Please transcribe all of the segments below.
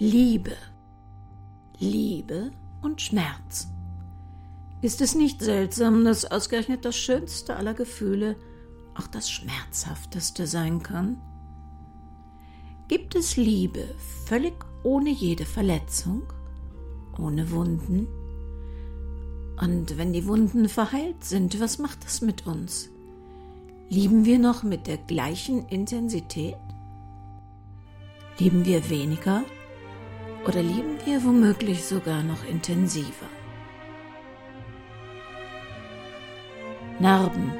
Liebe. Liebe und Schmerz. Ist es nicht seltsam, dass ausgerechnet das schönste aller Gefühle auch das schmerzhafteste sein kann? Gibt es Liebe völlig ohne jede Verletzung, ohne Wunden? Und wenn die Wunden verheilt sind, was macht das mit uns? Lieben wir noch mit der gleichen Intensität? Lieben wir weniger oder lieben wir womöglich sogar noch intensiver? Narben,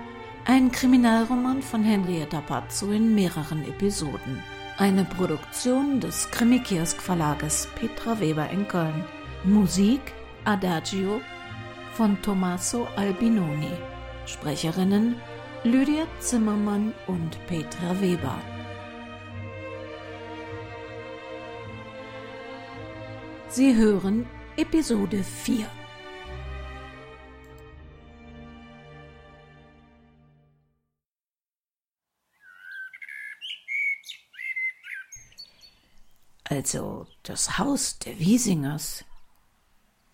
ein Kriminalroman von Henrietta Pazzo in mehreren Episoden. Eine Produktion des Krimikiosk Verlages Petra Weber in Köln. Musik Adagio von Tommaso Albinoni. Sprecherinnen Lydia Zimmermann und Petra Weber. Sie hören Episode 4. Also das Haus der Wiesingers.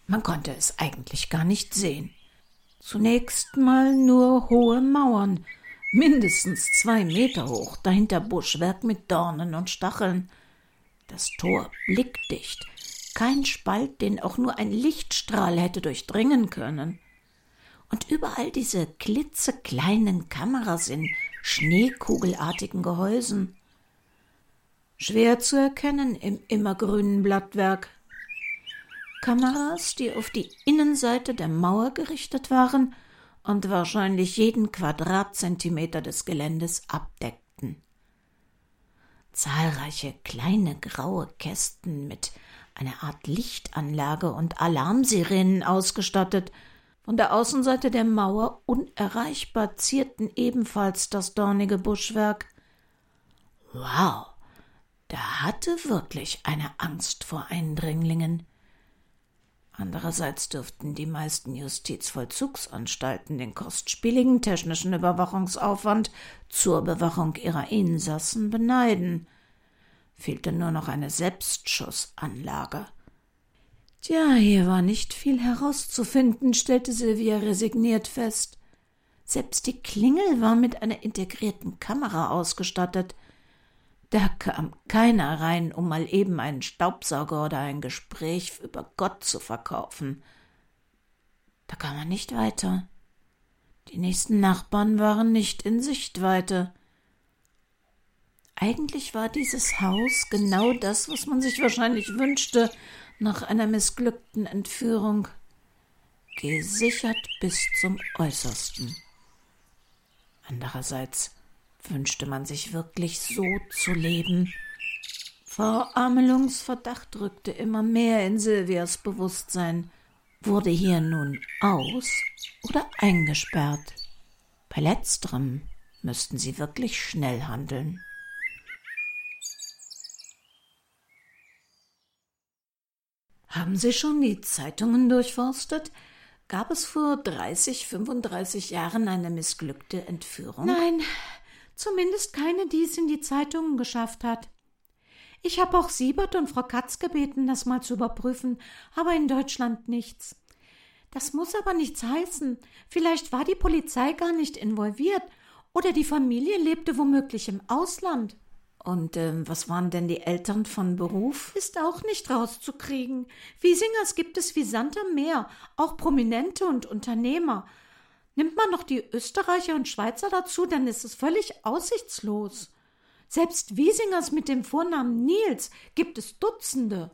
Man konnte es eigentlich gar nicht sehen. Zunächst mal nur hohe Mauern, mindestens zwei Meter hoch, dahinter Buschwerk mit Dornen und Stacheln. Das Tor blickdicht, kein Spalt, den auch nur ein Lichtstrahl hätte durchdringen können. Und überall diese klitzekleinen Kameras in schneekugelartigen Gehäusen. Schwer zu erkennen im immergrünen Blattwerk. Kameras, die auf die Innenseite der Mauer gerichtet waren und wahrscheinlich jeden Quadratzentimeter des Geländes abdeckten. Zahlreiche kleine graue Kästen mit einer Art Lichtanlage und Alarmsirenen ausgestattet, von der Außenseite der Mauer unerreichbar zierten ebenfalls das dornige Buschwerk. Wow, da hatte wirklich eine Angst vor Eindringlingen. Andererseits dürften die meisten Justizvollzugsanstalten den kostspieligen technischen Überwachungsaufwand zur Bewachung ihrer Insassen beneiden – fehlte nur noch eine Selbstschussanlage. Tja, hier war nicht viel herauszufinden, stellte Sylvia resigniert fest. Selbst die Klingel war mit einer integrierten Kamera ausgestattet. Da kam keiner rein, um mal eben einen Staubsauger oder ein Gespräch über Gott zu verkaufen. Da kam man nicht weiter. Die nächsten Nachbarn waren nicht in Sichtweite. Eigentlich war dieses Haus genau das, was man sich wahrscheinlich wünschte nach einer missglückten Entführung. Gesichert bis zum Äußersten. Andererseits wünschte man sich wirklich so zu leben. Verarmelungsverdacht rückte immer mehr in Silvias Bewusstsein. Wurde hier nun aus oder eingesperrt? Bei letzterem müssten sie wirklich schnell handeln. Haben Sie schon die Zeitungen durchforstet? Gab es vor 30, 35 Jahren eine missglückte Entführung? Nein, zumindest keine, die es in die Zeitungen geschafft hat. Ich habe auch Siebert und Frau Katz gebeten, das mal zu überprüfen, aber in Deutschland nichts. Das muss aber nichts heißen. Vielleicht war die Polizei gar nicht involviert oder die Familie lebte womöglich im Ausland. Und ähm, was waren denn die Eltern von Beruf? Ist auch nicht rauszukriegen. Wiesingers gibt es wie Sand am Meer, auch Prominente und Unternehmer. Nimmt man noch die Österreicher und Schweizer dazu, dann ist es völlig aussichtslos. Selbst Wiesingers mit dem Vornamen Nils gibt es Dutzende.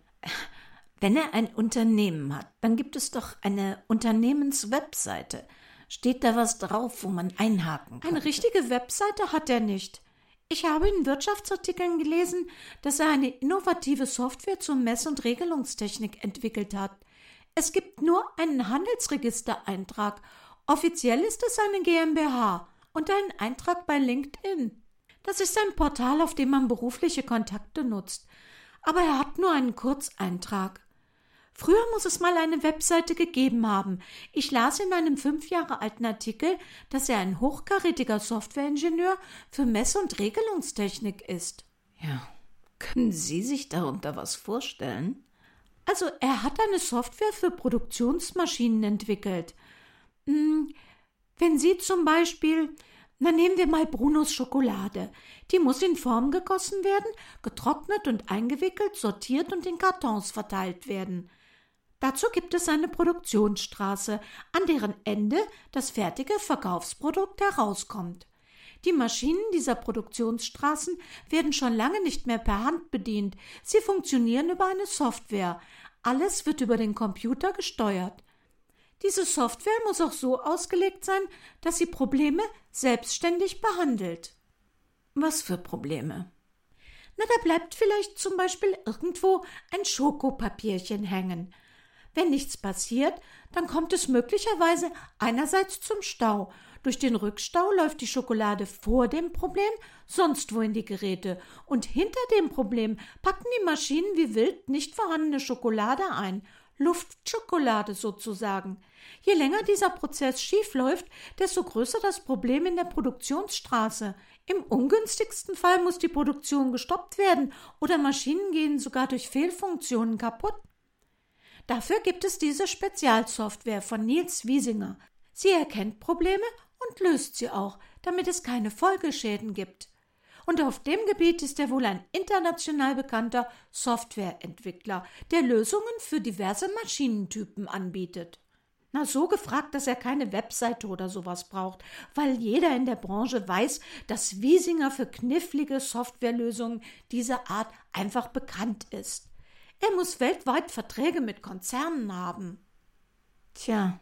Wenn er ein Unternehmen hat, dann gibt es doch eine Unternehmenswebseite. Steht da was drauf, wo man einhaken kann? Eine richtige Webseite hat er nicht. Ich habe in Wirtschaftsartikeln gelesen, dass er eine innovative Software zur Mess- und Regelungstechnik entwickelt hat. Es gibt nur einen Handelsregistereintrag. Offiziell ist es eine GmbH und einen Eintrag bei LinkedIn. Das ist ein Portal, auf dem man berufliche Kontakte nutzt. Aber er hat nur einen Kurzeintrag. Früher muss es mal eine Webseite gegeben haben. Ich las in einem fünf Jahre alten Artikel, dass er ein hochkarätiger Softwareingenieur für Mess- und Regelungstechnik ist. Ja, Können Sie sich darunter was vorstellen? Also, er hat eine Software für Produktionsmaschinen entwickelt. Hm, wenn Sie zum Beispiel, na nehmen wir mal Brunos Schokolade. Die muss in Form gegossen werden, getrocknet und eingewickelt, sortiert und in Kartons verteilt werden. Dazu gibt es eine Produktionsstraße, an deren Ende das fertige Verkaufsprodukt herauskommt. Die Maschinen dieser Produktionsstraßen werden schon lange nicht mehr per Hand bedient, sie funktionieren über eine Software. Alles wird über den Computer gesteuert. Diese Software muss auch so ausgelegt sein, dass sie Probleme selbstständig behandelt. Was für Probleme? Na, da bleibt vielleicht zum Beispiel irgendwo ein Schokopapierchen hängen. Wenn nichts passiert, dann kommt es möglicherweise einerseits zum Stau. Durch den Rückstau läuft die Schokolade vor dem Problem sonst wo in die Geräte und hinter dem Problem packen die Maschinen wie wild nicht vorhandene Schokolade ein. Luftschokolade sozusagen. Je länger dieser Prozess schief läuft, desto größer das Problem in der Produktionsstraße. Im ungünstigsten Fall muss die Produktion gestoppt werden oder Maschinen gehen sogar durch Fehlfunktionen kaputt. Dafür gibt es diese Spezialsoftware von Nils Wiesinger. Sie erkennt Probleme und löst sie auch, damit es keine Folgeschäden gibt. Und auf dem Gebiet ist er wohl ein international bekannter Softwareentwickler, der Lösungen für diverse Maschinentypen anbietet. Na, so gefragt, dass er keine Webseite oder sowas braucht, weil jeder in der Branche weiß, dass Wiesinger für knifflige Softwarelösungen dieser Art einfach bekannt ist. Er muss weltweit Verträge mit Konzernen haben. Tja.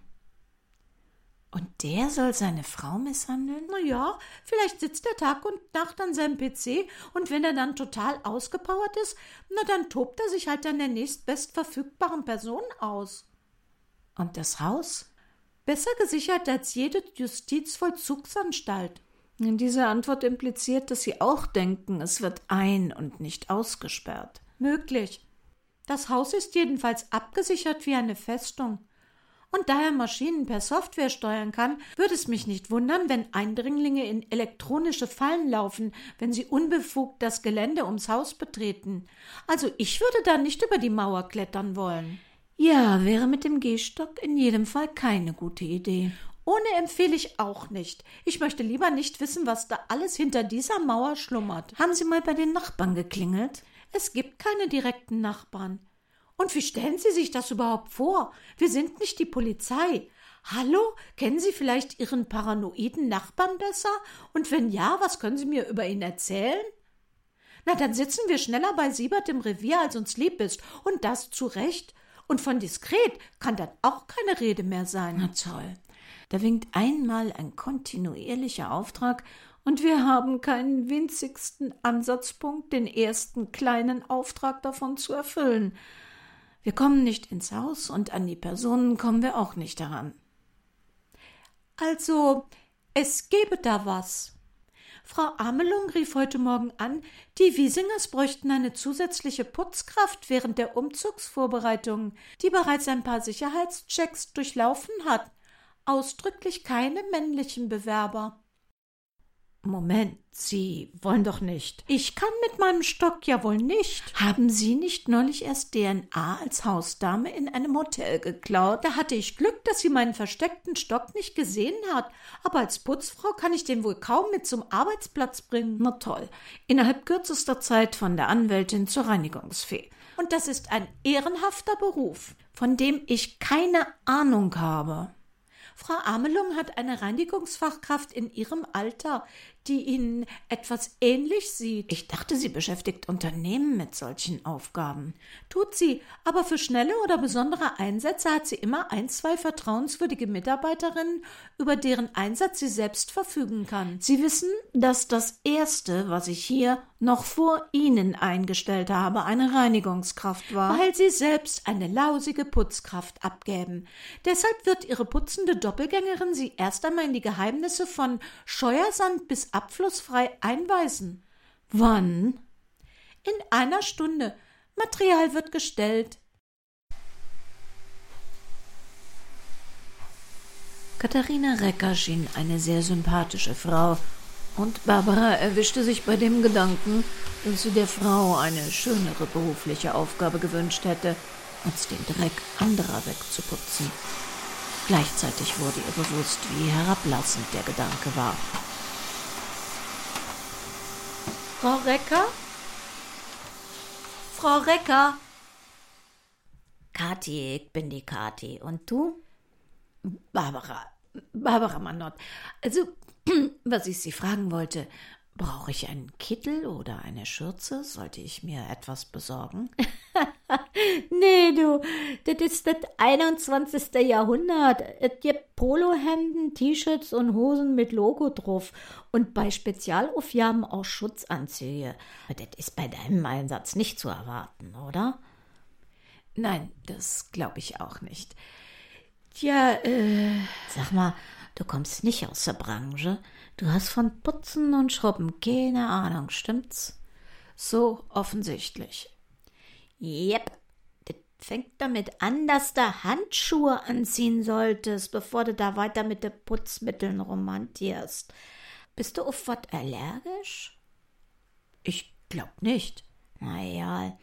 Und der soll seine Frau misshandeln? Na ja, vielleicht sitzt er Tag und Nacht an seinem PC und wenn er dann total ausgepowert ist, na dann tobt er sich halt an der nächstbestverfügbaren Person aus. Und das Haus? Besser gesichert als jede Justizvollzugsanstalt. Diese Antwort impliziert, dass Sie auch denken, es wird ein- und nicht ausgesperrt. Möglich. Das Haus ist jedenfalls abgesichert wie eine Festung. Und da er Maschinen per Software steuern kann, würde es mich nicht wundern, wenn Eindringlinge in elektronische Fallen laufen, wenn sie unbefugt das Gelände ums Haus betreten. Also ich würde da nicht über die Mauer klettern wollen. Ja, wäre mit dem Gehstock in jedem Fall keine gute Idee. Ohne empfehle ich auch nicht. Ich möchte lieber nicht wissen, was da alles hinter dieser Mauer schlummert. Haben Sie mal bei den Nachbarn geklingelt? Es gibt keine direkten Nachbarn. Und wie stellen Sie sich das überhaupt vor? Wir sind nicht die Polizei. Hallo, kennen Sie vielleicht Ihren paranoiden Nachbarn besser? Und wenn ja, was können Sie mir über ihn erzählen? Na, dann sitzen wir schneller bei Siebert im Revier, als uns lieb ist. Und das zu Recht. Und von diskret kann dann auch keine Rede mehr sein. Na toll. Da winkt einmal ein kontinuierlicher Auftrag und wir haben keinen winzigsten Ansatzpunkt, den ersten kleinen Auftrag davon zu erfüllen. Wir kommen nicht ins Haus und an die Personen kommen wir auch nicht heran. Also, es gäbe da was. Frau Amelung rief heute Morgen an, die Wiesingers bräuchten eine zusätzliche Putzkraft während der Umzugsvorbereitungen, die bereits ein paar Sicherheitschecks durchlaufen hat. Ausdrücklich keine männlichen Bewerber. Moment, Sie wollen doch nicht. Ich kann mit meinem Stock ja wohl nicht. Haben Sie nicht neulich erst DNA als Hausdame in einem Hotel geklaut? Da hatte ich Glück, dass sie meinen versteckten Stock nicht gesehen hat. Aber als Putzfrau kann ich den wohl kaum mit zum Arbeitsplatz bringen. Na toll. Innerhalb kürzester Zeit von der Anwältin zur Reinigungsfee. Und das ist ein ehrenhafter Beruf, von dem ich keine Ahnung habe. Frau Amelung hat eine Reinigungsfachkraft in ihrem Alter, die Ihnen etwas ähnlich sieht. Ich dachte, sie beschäftigt Unternehmen mit solchen Aufgaben. Tut sie, aber für schnelle oder besondere Einsätze hat sie immer ein, zwei vertrauenswürdige Mitarbeiterinnen, über deren Einsatz sie selbst verfügen kann. Sie wissen, dass das Erste, was ich hier noch vor Ihnen eingestellt habe, eine Reinigungskraft war. Weil Sie selbst eine lausige Putzkraft abgäben. Deshalb wird Ihre putzende Doppelgängerin Sie erst einmal in die Geheimnisse von Scheuersand bis abflussfrei einweisen. Wann? In einer Stunde. Material wird gestellt. Katharina Recker schien eine sehr sympathische Frau Und Barbara erwischte sich bei dem Gedanken, dass sie der Frau eine schönere berufliche Aufgabe gewünscht hätte, als den Dreck anderer wegzuputzen. Gleichzeitig wurde ihr bewusst, wie herablassend der Gedanke war. Frau Recker? Frau Recker? Kathi, ich bin die Kathi. Und du? Barbara. Barbara Manott. Also, was ich Sie fragen wollte, brauche ich einen Kittel oder eine Schürze? Sollte ich mir etwas besorgen? nee, du, das ist das 21. Jahrhundert. Es gibt Polohemden, T-Shirts und Hosen mit Logo drauf und bei Spezialaufgaben auch Schutzanzüge. Das ist bei deinem Einsatz nicht zu erwarten, oder? Nein, das glaube ich auch nicht. Tja, äh. Sag mal, du kommst nicht aus der Branche. Du hast von Putzen und Schrubben keine Ahnung, stimmt's? So offensichtlich. Jep. Das fängt damit an, dass du Handschuhe anziehen solltest, bevor du da weiter mit den Putzmitteln romantierst. Bist du auf was allergisch? Ich glaub nicht. Naja,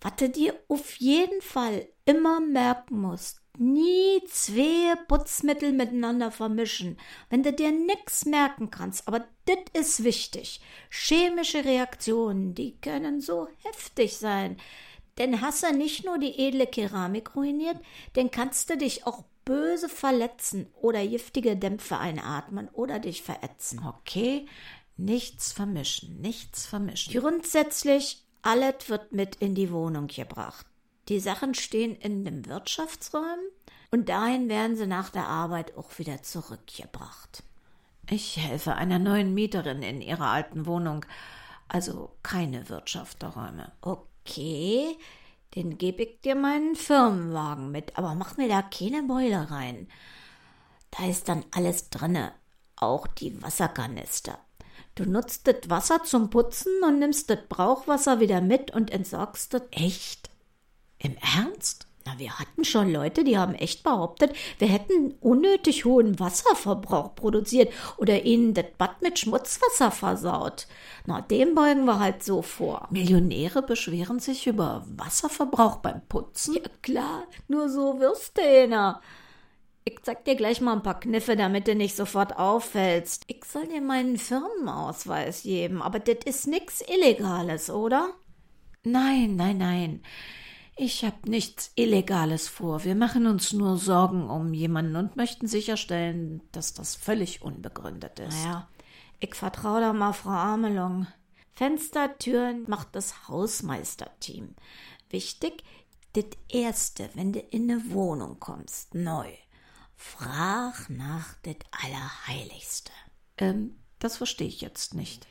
was du dir auf jeden Fall immer merken musst, nie zwei Putzmittel miteinander vermischen, wenn du dir nix merken kannst. Aber das ist wichtig. Chemische Reaktionen, die können so heftig sein. Denn hast du nicht nur die edle Keramik ruiniert, dann kannst du dich auch böse verletzen oder giftige Dämpfe einatmen oder dich verätzen. Okay, nichts vermischen, nichts vermischen. Grundsätzlich, alles wird mit in die Wohnung gebracht. Die Sachen stehen in dem Wirtschaftsraum und dahin werden sie nach der Arbeit auch wieder zurückgebracht. Ich helfe einer neuen Mieterin in ihrer alten Wohnung, also keine Wirtschaftsräume. Okay, den gebe ich dir meinen Firmenwagen mit, aber mach mir da keine Beule rein. Da ist dann alles drinne, auch die Wasserkanister. Du nutzt das Wasser zum Putzen und nimmst das Brauchwasser wieder mit und entsorgst das. Echt? Im Ernst? Na, wir hatten schon Leute, die haben echt behauptet, wir hätten unnötig hohen Wasserverbrauch produziert oder ihnen das Bad mit Schmutzwasser versaut. Na, dem beugen wir halt so vor. Millionäre beschweren sich über Wasserverbrauch beim Putzen? Ja, klar, nur so wirst du einer. Ich zeig dir gleich mal ein paar Kniffe, damit du nicht sofort auffällst. Ich soll dir meinen Firmenausweis geben, aber das ist nix Illegales, oder? Nein, nein, nein. Ich habe nichts Illegales vor. Wir machen uns nur Sorgen um jemanden und möchten sicherstellen, dass das völlig unbegründet ist. Naja, ich vertraue da mal Frau Amelung. Fenstertüren macht das Hausmeisterteam. Wichtig, das Erste, wenn du in eine Wohnung kommst, neu, frag nach das Allerheiligste. Ähm, das verstehe ich jetzt nicht.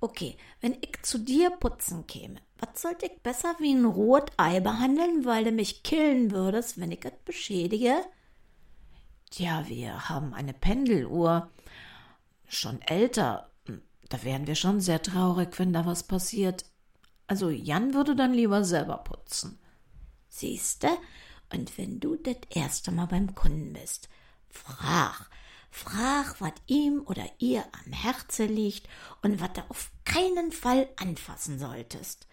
Okay, wenn ich zu dir putzen käme, was sollte ich besser wie ein Rotei behandeln, weil du mich killen würdest, wenn ich es beschädige? Tja, wir haben eine Pendeluhr. Schon älter. Da wären wir schon sehr traurig, wenn da was passiert. Also Jan würde dann lieber selber putzen. Siehste? Und wenn du das erste Mal beim Kunden bist, frag, Frag, was ihm oder ihr am Herzen liegt und was du auf keinen Fall anfassen solltest.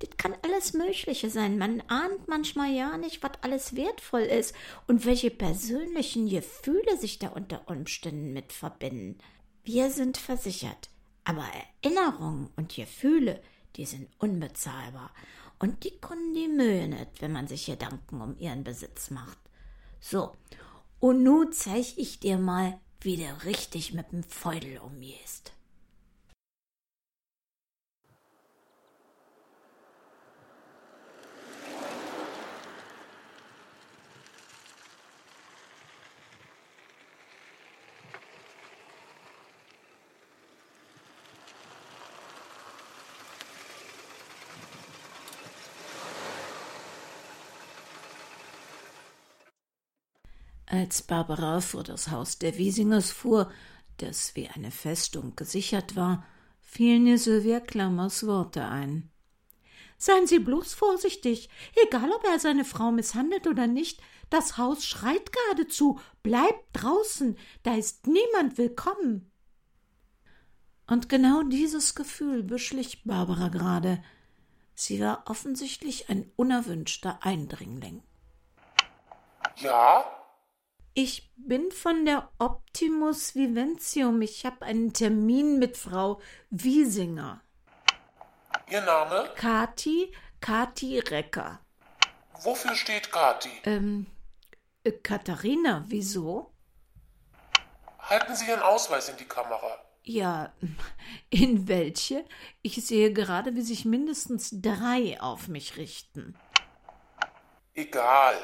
Das kann alles Mögliche sein. Man ahnt manchmal ja nicht, was alles wertvoll ist und welche persönlichen Gefühle sich da unter Umständen mit verbinden. Wir sind versichert, aber Erinnerungen und Gefühle, die sind unbezahlbar und die können die Mühe nicht, wenn man sich Gedanken um ihren Besitz macht. So, und nun zeig ich dir mal, wie der richtig mit dem Feudel umgehst. Als Barbara vor das Haus der Wiesingers fuhr, das wie eine Festung gesichert war, fielen ihr Sylvia Klammers Worte ein. Seien Sie bloß vorsichtig. Egal, ob er seine Frau misshandelt oder nicht, das Haus schreit geradezu. Bleibt draußen, da ist niemand willkommen. Und genau dieses Gefühl beschlich Barbara gerade. Sie war offensichtlich ein unerwünschter Eindringling. Ja? Ich bin von der Optimus Viventium. Ich habe einen Termin mit Frau Wiesinger. Ihr Name? Kati, Kati Recker. Wofür steht Kati? Ähm, äh, Katharina, wieso? Halten Sie Ihren Ausweis in die Kamera. Ja, in welche? Ich sehe gerade, wie sich mindestens drei auf mich richten. Egal.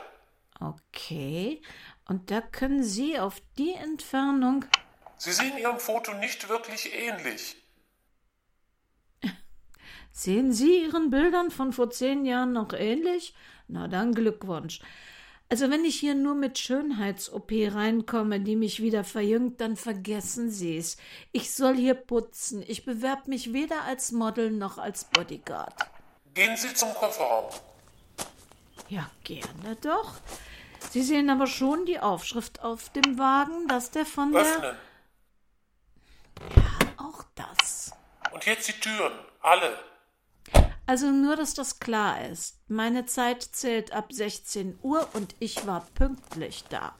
Okay, und da können Sie auf die Entfernung. Sie sehen Ihrem Foto nicht wirklich ähnlich. Sehen Sie Ihren Bildern von vor zehn Jahren noch ähnlich? Na dann Glückwunsch. Also wenn ich hier nur mit Schönheits-OP reinkomme, die mich wieder verjüngt, dann vergessen Sie's. Ich soll hier putzen. Ich bewerb mich weder als Model noch als Bodyguard. Gehen Sie zum Kofferraum. Ja, gerne doch. Sie sehen aber schon die Aufschrift auf dem Wagen, dass der von der. Öffnen. Ja, auch das. Und jetzt die Türen. Alle. Also nur, dass das klar ist. Meine Zeit zählt ab 16 Uhr und ich war pünktlich da.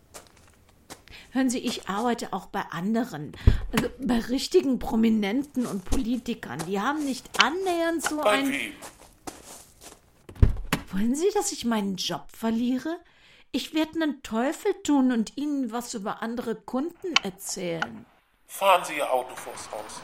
Hören Sie, ich arbeite auch bei anderen, also bei richtigen Prominenten und Politikern. Die haben nicht annähernd so Bei ein. wie? Wollen Sie, dass ich meinen Job verliere? Ich werde einen Teufel tun und Ihnen was über andere Kunden erzählen. Fahren Sie Ihr Auto vors Haus.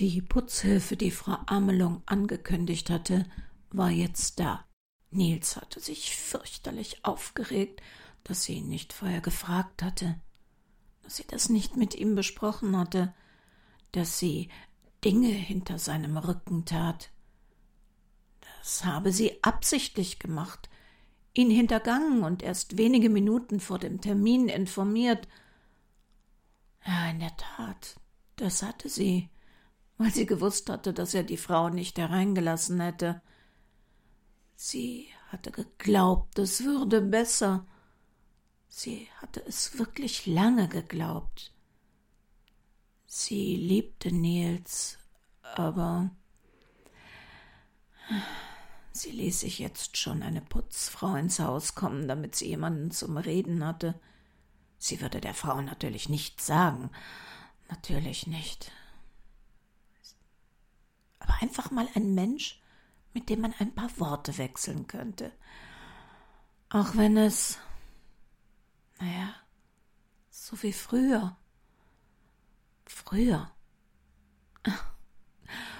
Die Putzhilfe, die Frau Amelung angekündigt hatte, war jetzt da. Nils hatte sich fürchterlich aufgeregt, dass sie ihn nicht vorher gefragt hatte, sie das nicht mit ihm besprochen hatte, dass sie Dinge hinter seinem Rücken tat. Das habe sie absichtlich gemacht, ihn hintergangen und erst wenige Minuten vor dem Termin informiert. Ja, in der Tat, das hatte sie weil sie gewusst hatte, dass er die Frau nicht hereingelassen hätte. Sie hatte geglaubt, es würde besser. Sie hatte es wirklich lange geglaubt. Sie liebte Nils, aber sie ließ sich jetzt schon eine Putzfrau ins Haus kommen, damit sie jemanden zum Reden hatte. Sie würde der Frau natürlich nichts sagen. Natürlich nicht aber einfach mal ein Mensch, mit dem man ein paar Worte wechseln könnte. Auch wenn es, naja, so wie früher. Früher.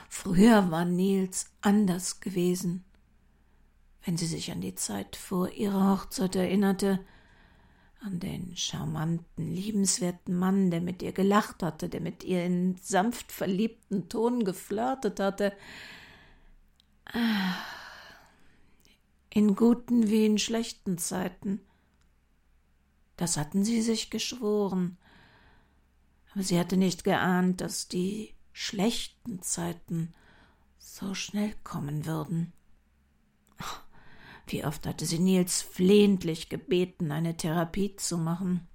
Früher war Nils anders gewesen. Wenn sie sich an die Zeit vor ihrer Hochzeit erinnerte, an den charmanten, liebenswerten Mann, der mit ihr gelacht hatte, der mit ihr in sanft verliebten Ton geflirtet hatte. In guten wie in schlechten Zeiten. Das hatten sie sich geschworen. Aber sie hatte nicht geahnt, dass die schlechten Zeiten so schnell kommen würden. Wie oft hatte sie Nils flehentlich gebeten, eine Therapie zu machen.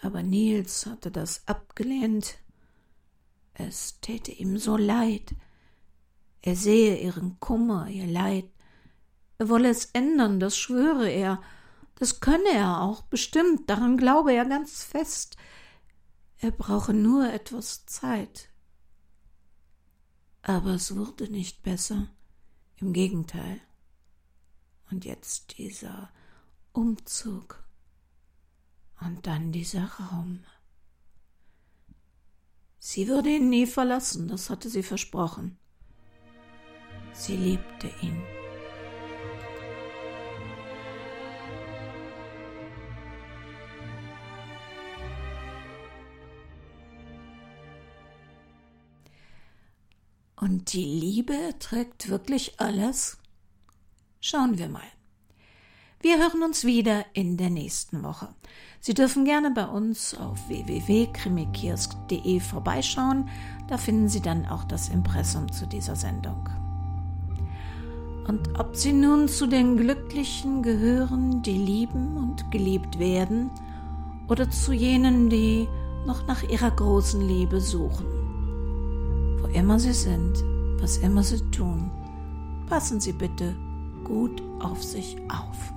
Aber Nils hatte das abgelehnt. Es täte ihm so leid. Er sehe ihren Kummer, ihr Leid. Er wolle es ändern, das schwöre er. Das könne er auch, bestimmt, daran glaube er ganz fest. Er brauche nur etwas Zeit. Aber es wurde nicht besser. Im Gegenteil. Und jetzt dieser Umzug. Und dann dieser Raum. Sie würde ihn nie verlassen, das hatte sie versprochen. Sie liebte ihn. Und die Liebe trägt wirklich alles? Schauen wir mal. Wir hören uns wieder in der nächsten Woche. Sie dürfen gerne bei uns auf www.krimikiosk.de vorbeischauen. Da finden Sie dann auch das Impressum zu dieser Sendung. Und ob Sie nun zu den Glücklichen gehören, die lieben und geliebt werden, oder zu jenen, die noch nach ihrer großen Liebe suchen. Wo immer Sie sind, was immer Sie tun, passen Sie bitte gut auf sich auf.